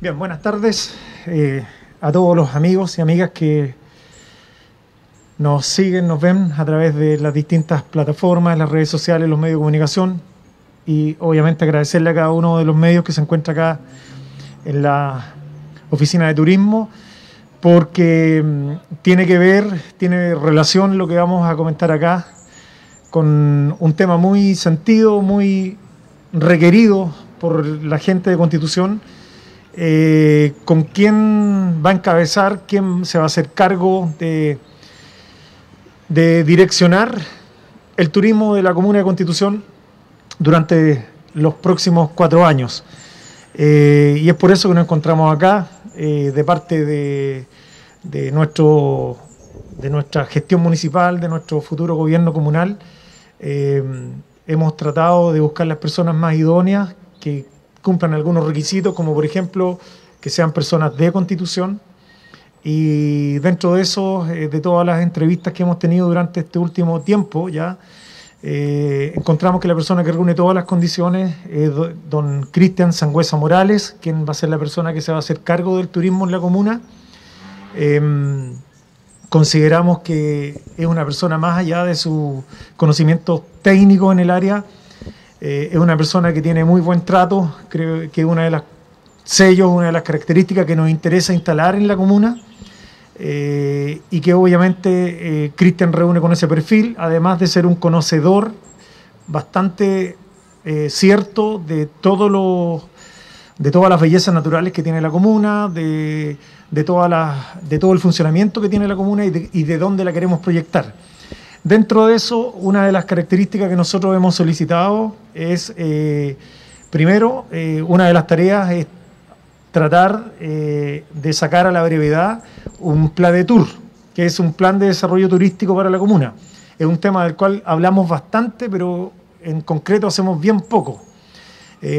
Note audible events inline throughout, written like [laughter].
Bien, buenas tardes eh, a todos los amigos y amigas que nos siguen, nos ven a través de las distintas plataformas, las redes sociales, los medios de comunicación. Y obviamente agradecerle a cada uno de los medios que se encuentra acá en la oficina de turismo porque mm, tiene que ver, tiene relación lo que vamos a comentar acá con un tema muy sentido, muy requerido por la gente de Constitución eh, con quién va a encabezar, quién se va a hacer cargo de, direccionar el turismo de la Comuna de Constitución durante los próximos cuatro años. Eh, y es por eso que nos encontramos acá, eh, de parte de, nuestro, de nuestra gestión municipal, de nuestro futuro gobierno comunal. hemos tratado de buscar las personas más idóneas que cumplan algunos requisitos, como por ejemplo que sean personas de constitución. Y dentro de eso, eh, de todas las entrevistas que hemos tenido durante este último tiempo, ya eh, encontramos que la persona que reúne todas las condiciones es don Cristian Sangüesa Morales, quien va a ser la persona que se va a hacer cargo del turismo en la comuna. Em, consideramos que es una persona más allá de su conocimiento técnico en el área, eh, es una persona que tiene muy buen trato, creo que es una de las sellos, una de las características que nos interesa instalar en la comuna eh, y que obviamente eh, reúne con ese perfil, además de ser un conocedor bastante cierto de todo lo, de todas las bellezas naturales que tiene la comuna, de, de, de todo el funcionamiento que tiene la comuna y de, y de dónde la queremos proyectar. Dentro de eso, una de las características que nosotros hemos solicitado es, eh, primero, eh, una de las tareas es tratar eh, de sacar a la brevedad un plan de tour, que es un plan de desarrollo turístico para la comuna. Es un tema del cual hablamos bastante, pero en concreto hacemos bien poco.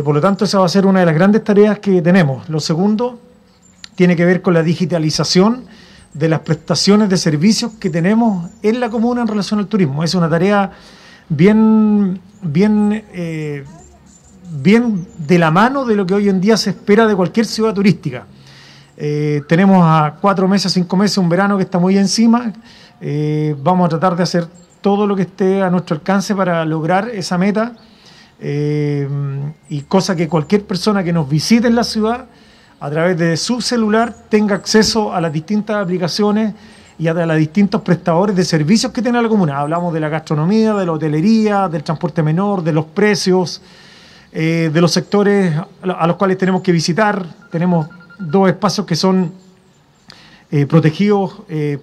por lo tanto, esa va a ser una de las grandes tareas que tenemos. Lo segundo tiene que ver con la digitalización de las prestaciones de servicios que tenemos en la comuna en relación al turismo. Es una tarea bien, bien, eh, bien de la mano de lo que hoy en día se espera de cualquier ciudad turística. Eh, tenemos a cuatro meses, cinco meses, un verano que está muy encima. Eh, vamos a tratar de hacer todo lo que esté a nuestro alcance para lograr esa meta. y cosa que cualquier persona que nos visite en la ciudad a través de su celular tenga acceso a las distintas aplicaciones y a los distintos prestadores de servicios que tiene la comuna. Hablamos de la gastronomía, de la hotelería, del transporte menor, de los precios, eh, de los sectores a los cuales tenemos que visitar. Tenemos dos espacios que son eh, protegidos, eh,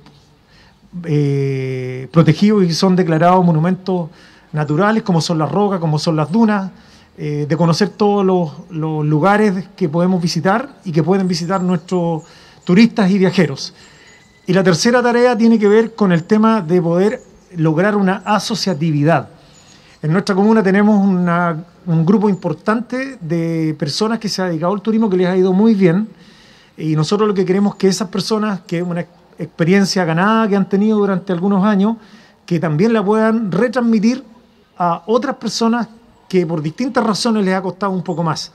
protegidos y son declarados monumentos naturales, como son las rocas, como son las dunas. Eh, de conocer todos los, lugares que podemos visitar y que pueden visitar nuestros turistas y viajeros. Y la tercera tarea tiene que ver con el tema de poder lograr una asociatividad. En nuestra comuna tenemos un grupo importante de personas que se ha dedicado al turismo que les ha ido muy bien y nosotros lo que queremos es que esas personas, que es una experiencia ganada que han tenido durante algunos años, que también la puedan retransmitir a otras personas que por distintas razones les ha costado un poco más.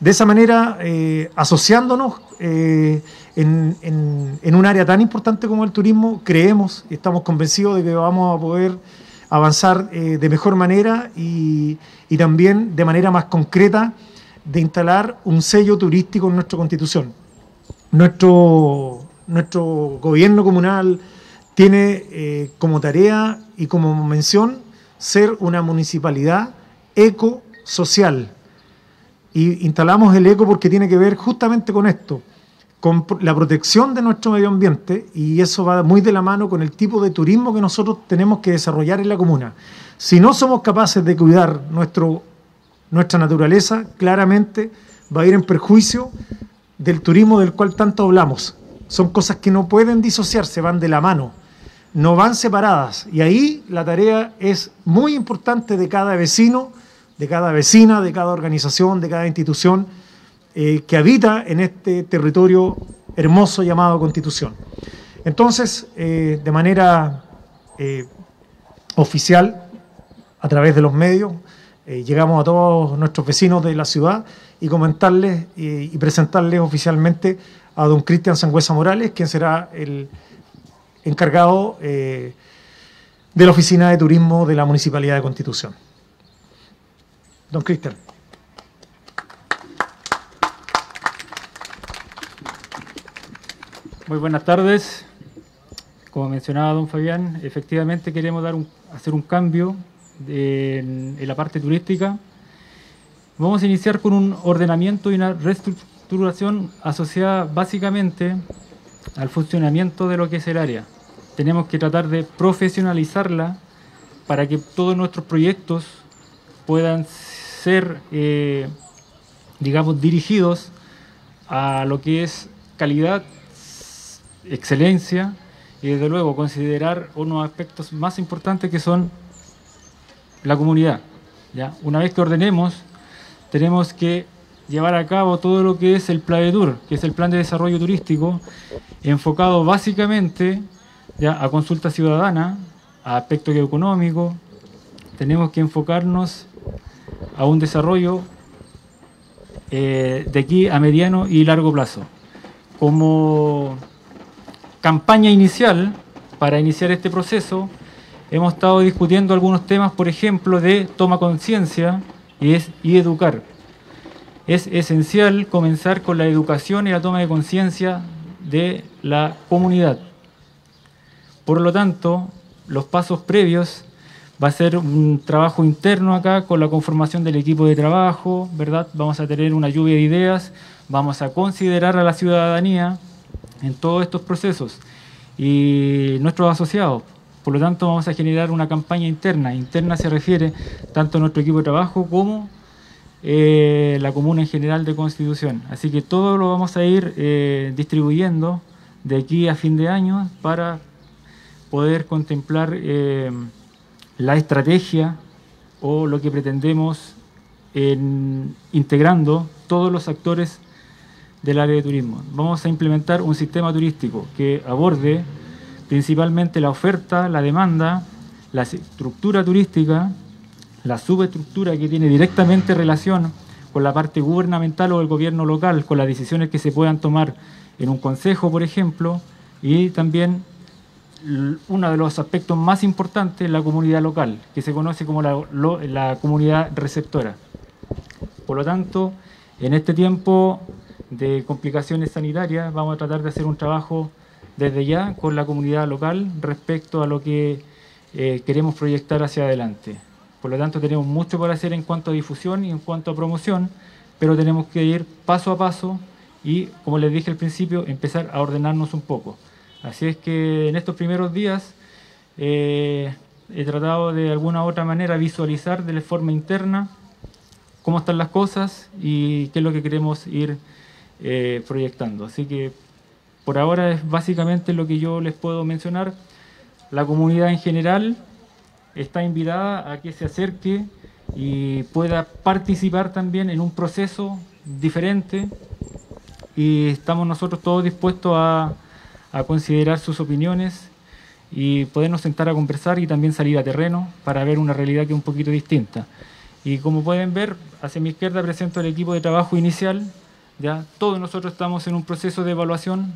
De esa manera, eh, asociándonos eh, en, un área tan importante como el turismo, creemos y estamos convencidos de que vamos a poder avanzar eh, de mejor manera y, y, también de manera más concreta de instalar un sello turístico en nuestra constitución. Nuestro, nuestro gobierno comunal tiene como tarea y como mención ser una municipalidad eco social. Y instalamos el eco porque tiene que ver justamente con esto, con la protección de nuestro medio ambiente y eso va muy de la mano con el tipo de turismo que nosotros tenemos que desarrollar en la comuna. Si no somos capaces de cuidar nuestro, nuestra naturaleza, claramente va a ir en perjuicio del turismo del cual tanto hablamos. Son cosas que no pueden disociarse, van de la mano, no van separadas. Y ahí la tarea es muy importante de cada vecino de cada vecina, de cada organización, de cada institución eh, que habita en este territorio hermoso llamado Constitución. Entonces, eh, de manera eh, oficial, a través de los medios, llegamos a todos nuestros vecinos de la ciudad y comentarles y presentarles oficialmente a don Cristian Sangüesa Morales, quien será el encargado de la Oficina de Turismo de la Municipalidad de Constitución. Don Cristian. Muy buenas tardes. Como mencionaba don Fabián, efectivamente queremos dar hacer un cambio en, la parte turística. Vamos a iniciar con un ordenamiento y una reestructuración asociada básicamente al funcionamiento de lo que es el área. Tenemos que tratar de profesionalizarla para que todos nuestros proyectos puedan ser, eh, digamos, dirigidos a lo que es calidad, excelencia y desde luego considerar unos aspectos más importantes que son la comunidad. ¿ya? Una vez que ordenemos, tenemos que llevar a cabo todo lo que es el Tour, que es el plan de desarrollo turístico, enfocado básicamente ya, a consulta ciudadana, a aspectos económicos. Tenemos que enfocarnos a un desarrollo eh, de aquí a mediano y largo plazo. Como campaña inicial, para iniciar este proceso, hemos estado discutiendo algunos temas, por ejemplo, de toma conciencia y, y educar. Es esencial comenzar con la educación y la toma de conciencia de la comunidad. Por lo tanto, los pasos previos Va a ser un trabajo interno acá con la conformación del equipo de trabajo, ¿verdad? Vamos a tener una lluvia de ideas, vamos a considerar a la ciudadanía en todos estos procesos y nuestros asociados. Por lo tanto, vamos a generar una campaña interna. Interna se refiere tanto a nuestro equipo de trabajo como eh, la comuna en general de Constitución. Así que todo lo vamos a ir eh, distribuyendo de aquí a fin de año para poder contemplar eh, la estrategia o lo que pretendemos en integrando todos los actores del área de turismo. Vamos a implementar un sistema turístico que aborde principalmente la oferta, la demanda, la estructura turística, la subestructura que tiene directamente relación con la parte gubernamental o del gobierno local, con las decisiones que se puedan tomar en un consejo, por ejemplo, y también uno de los aspectos más importantes es la comunidad local, que se conoce como la, comunidad receptora. Por lo tanto, en este tiempo de complicaciones sanitarias vamos a tratar de hacer un trabajo desde ya con la comunidad local respecto a lo que eh, queremos proyectar hacia adelante. Por lo tanto, tenemos mucho por hacer en cuanto a difusión y en cuanto a promoción, pero tenemos que ir paso a paso y, como les dije al principio, empezar a ordenarnos un poco. Así es que en estos primeros días eh, he tratado de alguna u otra manera visualizar de forma interna cómo están las cosas y qué es lo que queremos ir eh, proyectando. Así que por ahora es básicamente lo que yo les puedo mencionar. La comunidad en general está invitada a que se acerque y pueda participar también en un proceso diferente y estamos nosotros todos dispuestos a a considerar sus opiniones y podernos sentar a conversar y también salir a terreno para ver una realidad que es un poquito distinta. Y como pueden ver, hacia mi izquierda presento el equipo de trabajo inicial. Ya todos nosotros estamos en un proceso de evaluación,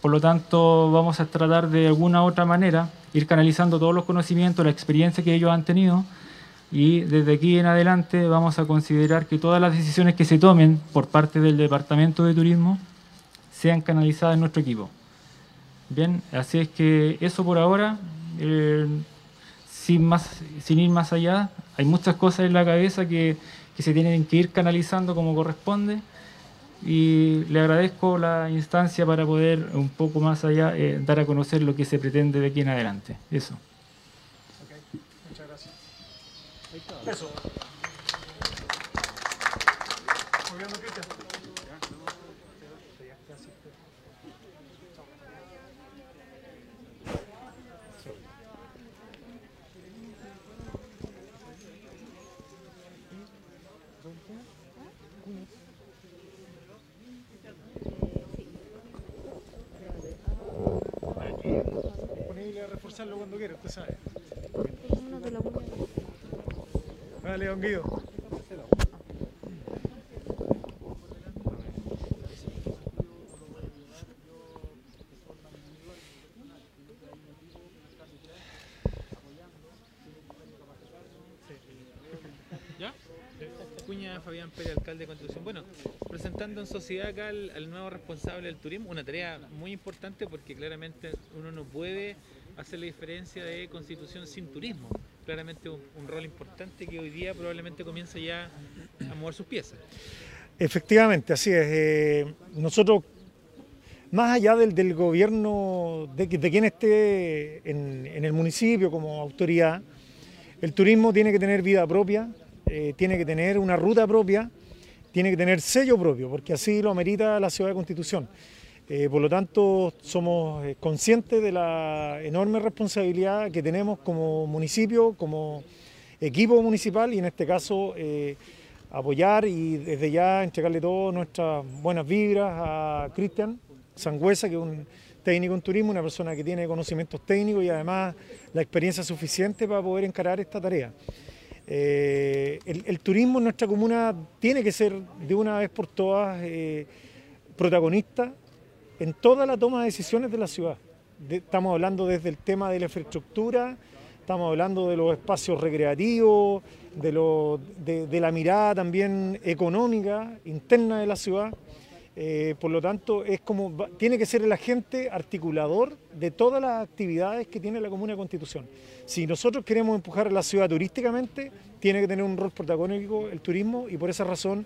por lo tanto vamos a tratar de alguna otra manera ir canalizando todos los conocimientos, la experiencia que ellos han tenido y desde aquí en adelante vamos a considerar que todas las decisiones que se tomen por parte del Departamento de Turismo sean canalizadas en nuestro equipo. Bien, así es que eso por ahora, eh, sin, más, sin ir más allá, hay muchas cosas en la cabeza que, se tienen que ir canalizando como corresponde y le agradezco la instancia para poder un poco más allá eh, dar a conocer lo que se pretende de aquí en adelante. Eso. muchas gracias. Eso. Reforzarlo cuando quiera, usted sabe. Dale, don Guido. Cuña Fabián Pérez, alcalde de Constitución. Bueno, presentando en sociedad acá al, nuevo responsable del turismo, una tarea muy importante porque claramente uno no puede hacer la diferencia de Constitución sin turismo. Claramente un, rol importante que hoy día probablemente comienza ya a mover sus piezas. Efectivamente, así es. Eh, nosotros, más allá del, gobierno, de, quien esté en, en el municipio como autoridad, el turismo tiene que tener vida propia, eh, tiene que tener una ruta propia, tiene que tener sello propio, porque así lo amerita la ciudad de Constitución. Eh, por lo tanto, somos eh, conscientes de la enorme responsabilidad que tenemos como municipio, como equipo municipal y en este caso apoyar y desde ya entregarle todas nuestras buenas vibras a Cristian Sangüesa, que es un técnico en turismo, una persona que tiene conocimientos técnicos y además la experiencia suficiente para poder encarar esta tarea. Eh, el, turismo en nuestra comuna tiene que ser de una vez por todas eh, protagonista en toda la toma de decisiones de la ciudad. estamos hablando desde el tema de la infraestructura, estamos hablando de los espacios recreativos, de, de la mirada también económica interna de la ciudad. Eh, por lo tanto, es como tiene que ser el agente articulador de todas las actividades que tiene la Comuna de Constitución. Si nosotros queremos empujar a la ciudad turísticamente, tiene que tener un rol protagónico el turismo y por esa razón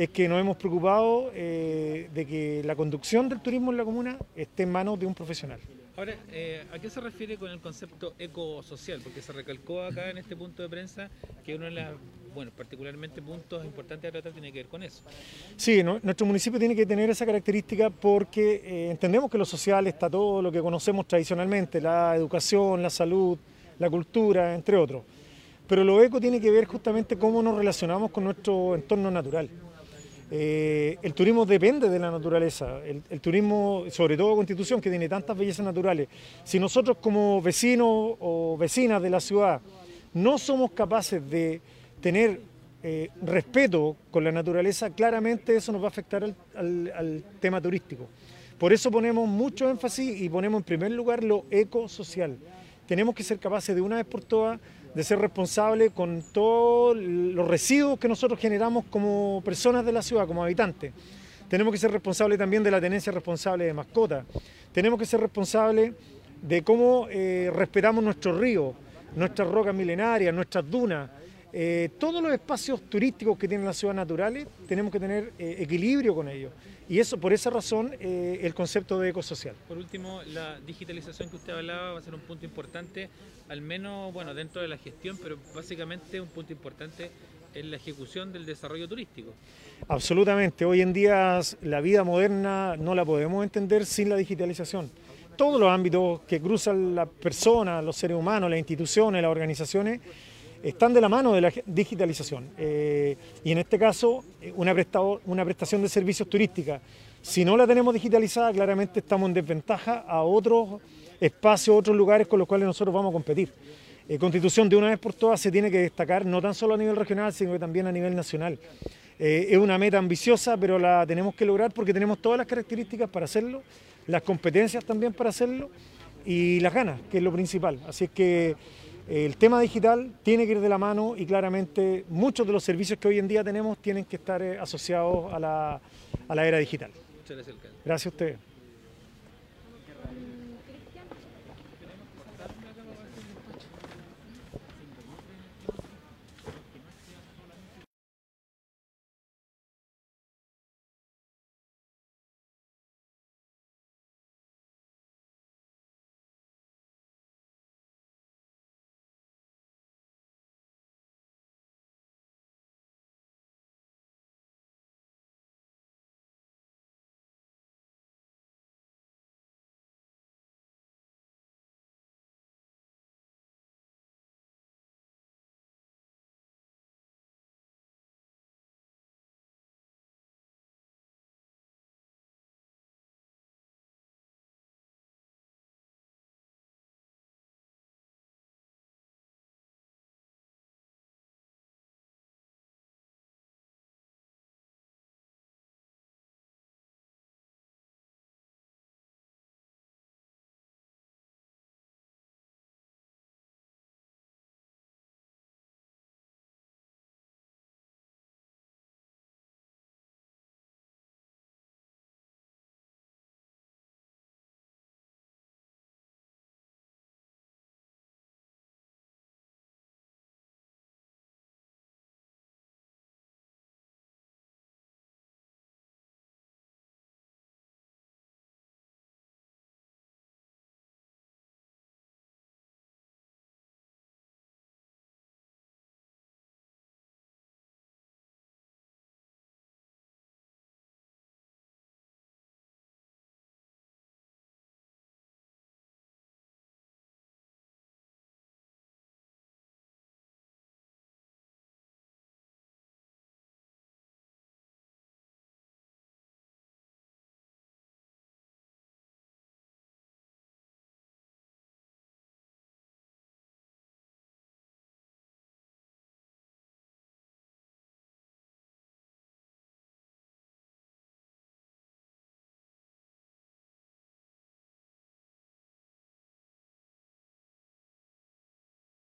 es que nos hemos preocupado eh, de que la conducción del turismo en la comuna esté en manos de un profesional. Ahora, eh, ¿a qué se refiere con el concepto ecosocial? Porque se recalcó acá en este punto de prensa que uno de los, bueno, particularmente puntos importantes a tratar tiene que ver con eso. Sí, nuestro municipio tiene que tener esa característica porque eh, entendemos que lo social está todo lo que conocemos tradicionalmente, la educación, la salud, la cultura, entre otros. Pero lo eco tiene que ver justamente cómo nos relacionamos con nuestro entorno natural. Eh, el turismo depende de la naturaleza, el, turismo, sobre todo Constitución, que tiene tantas bellezas naturales. Si nosotros como vecinos o vecinas de la ciudad no somos capaces de tener eh, respeto con la naturaleza, claramente eso nos va a afectar al, tema turístico. Por eso ponemos mucho énfasis y ponemos en primer lugar lo ecosocial. Tenemos que ser capaces de una vez por todas de ser responsable con todos los residuos que nosotros generamos como personas de la ciudad, como habitantes. Tenemos que ser responsables también de la tenencia responsable de mascotas. Tenemos que ser responsables de cómo eh, respetamos nuestros ríos, nuestras rocas milenarias, nuestras dunas. Eh, todos los espacios turísticos que tienen las ciudades naturales tenemos que tener eh, equilibrio con ellos. Y eso, por esa razón, eh, el concepto de ecosocial. Por último, la digitalización que usted hablaba va a ser un punto importante, al menos bueno, dentro de la gestión, pero básicamente un punto importante en la ejecución del desarrollo turístico. Absolutamente. Hoy en día la vida moderna no la podemos entender sin la digitalización. Todos los ámbitos que cruzan las personas, los seres humanos, las instituciones, las organizaciones, están de la mano de la digitalización. Eh, y en este caso, eh, una, una prestación de servicios turística, si no la tenemos digitalizada, claramente estamos en desventaja a otros espacios, otros lugares con los cuales nosotros vamos a competir. Eh, Constitución de una vez por todas se tiene que destacar, no tan solo a nivel regional, sino que también a nivel nacional. es una meta ambiciosa, pero la tenemos que lograr porque tenemos todas las características para hacerlo, las competencias también para hacerlo y las ganas, que es lo principal. Así es que el tema digital tiene que ir de la mano y claramente muchos de los servicios que hoy en día tenemos tienen que estar eh, asociados a la, a la era digital. Muchas gracias, alcalde. Gracias a ustedes.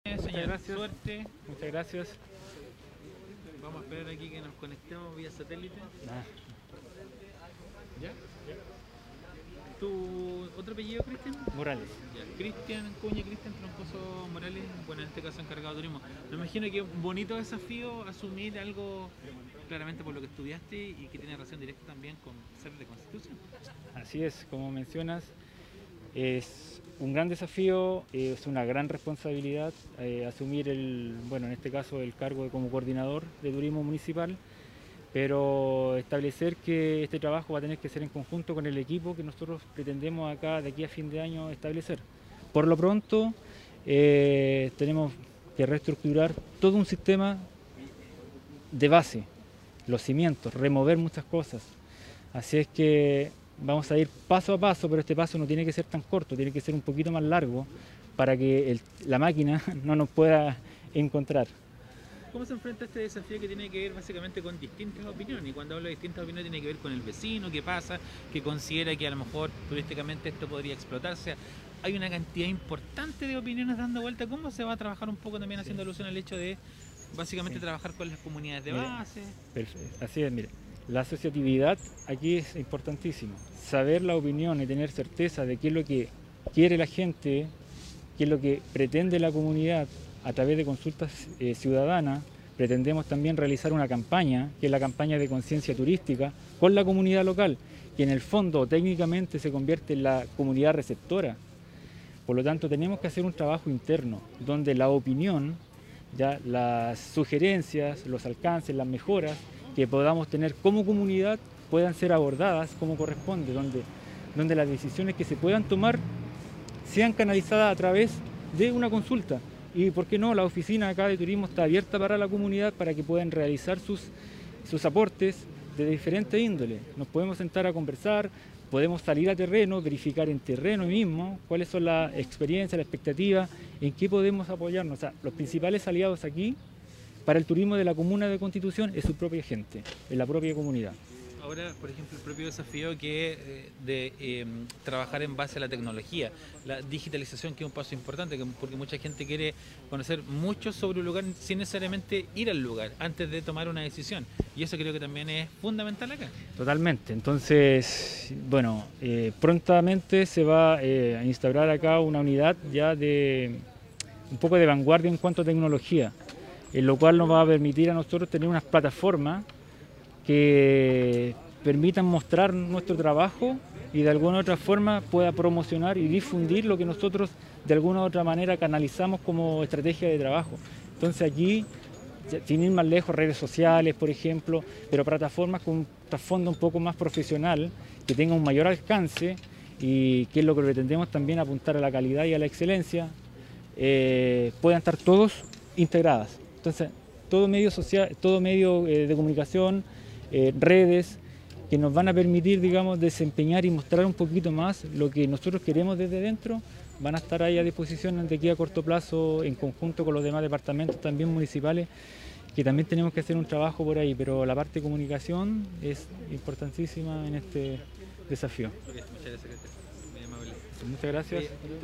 Muchas gracias. suerte. Muchas gracias. Vamos a esperar aquí que nos conectemos vía satélite. ¿Ya? ¿Tu otro apellido, Cristian? Morales. Ya, Cristian Cuña, Cristian Troncoso Morales, bueno, en este caso encargado de turismo. Me imagino que un bonito desafío asumir algo claramente por lo que estudiaste y que tiene relación directa también con ser de Constitución. Así es, como mencionas, es un gran desafío, es una gran responsabilidad eh, asumir el, bueno, en este caso el cargo de como coordinador de turismo municipal, pero establecer que este trabajo va a tener que ser en conjunto con el equipo que nosotros pretendemos acá de aquí a fin de año establecer. Por lo pronto, eh, tenemos que reestructurar todo un sistema de base, los cimientos, remover muchas cosas. Así es que vamos a ir paso a paso, pero este paso no tiene que ser tan corto, tiene que ser un poquito más largo para que el- la máquina [laughs] no nos pueda encontrar. ¿Cómo se enfrenta este desafío que tiene que ver básicamente con distintas opiniones? Y cuando hablo de distintas opiniones tiene que ver con el vecino, qué pasa, que considera que a lo mejor turísticamente esto podría explotarse. Hay una cantidad importante de opiniones dando vuelta. ¿Cómo se va a trabajar un poco también haciendo alusión al hecho de básicamente Sí. trabajar con las comunidades de Mira, base? Perfecto. Así es, mire, la asociatividad aquí es importantísimo. Saber la opinión y tener certeza de qué es lo que quiere la gente, qué es lo que pretende la comunidad a través de consultas eh, ciudadanas. Pretendemos también realizar una campaña, que es la campaña de conciencia turística, con la comunidad local, que en el fondo técnicamente se convierte en la comunidad receptora. Por lo tanto, tenemos que hacer un trabajo interno, donde la opinión, ya las sugerencias, los alcances, las mejoras que podamos tener como comunidad puedan ser abordadas como corresponde, donde, donde las decisiones que se puedan tomar sean canalizadas a través de una consulta. Y por qué no, la oficina acá de turismo está abierta para la comunidad para que puedan realizar sus, sus aportes de diferente índole. Nos podemos sentar a conversar, podemos salir a terreno, verificar en terreno mismo cuáles son las experiencias, las expectativas, en qué podemos apoyarnos. O sea, los principales aliados aquí para el turismo de la comuna de Constitución es su propia gente, es la propia comunidad. Ahora, por ejemplo, el propio desafío que es eh, de eh, trabajar en base a la tecnología, la digitalización que es un paso importante, que- porque mucha gente quiere conocer mucho sobre un lugar sin necesariamente ir al lugar antes de tomar una decisión. Y eso creo que también es fundamental acá. Totalmente. Entonces, bueno, eh, prontamente se va eh, a instaurar acá una unidad ya de un poco de vanguardia en cuanto a tecnología, en lo cual nos va a permitir a nosotros tener unas plataformas que permitan mostrar nuestro trabajo y de alguna u otra forma pueda promocionar y difundir lo que nosotros de alguna u otra manera canalizamos como estrategia de trabajo. Entonces ya- sin ir más lejos, redes sociales, por ejemplo, pero plataformas con un trasfondo un poco más profesional, que tenga un mayor alcance y que es lo que pretendemos también apuntar a la calidad y a la excelencia, eh, puedan estar todos integradas. Entonces, todo medio social, todo medio eh, de comunicación, eh, redes, que nos van a permitir, digamos, desempeñar y mostrar un poquito más lo que nosotros queremos desde dentro, van a estar ahí a disposición de aquí a corto plazo en conjunto con los demás departamentos también municipales, que también tenemos que hacer un trabajo por ahí, pero la parte de comunicación es importantísima en este desafío. muchas gracias,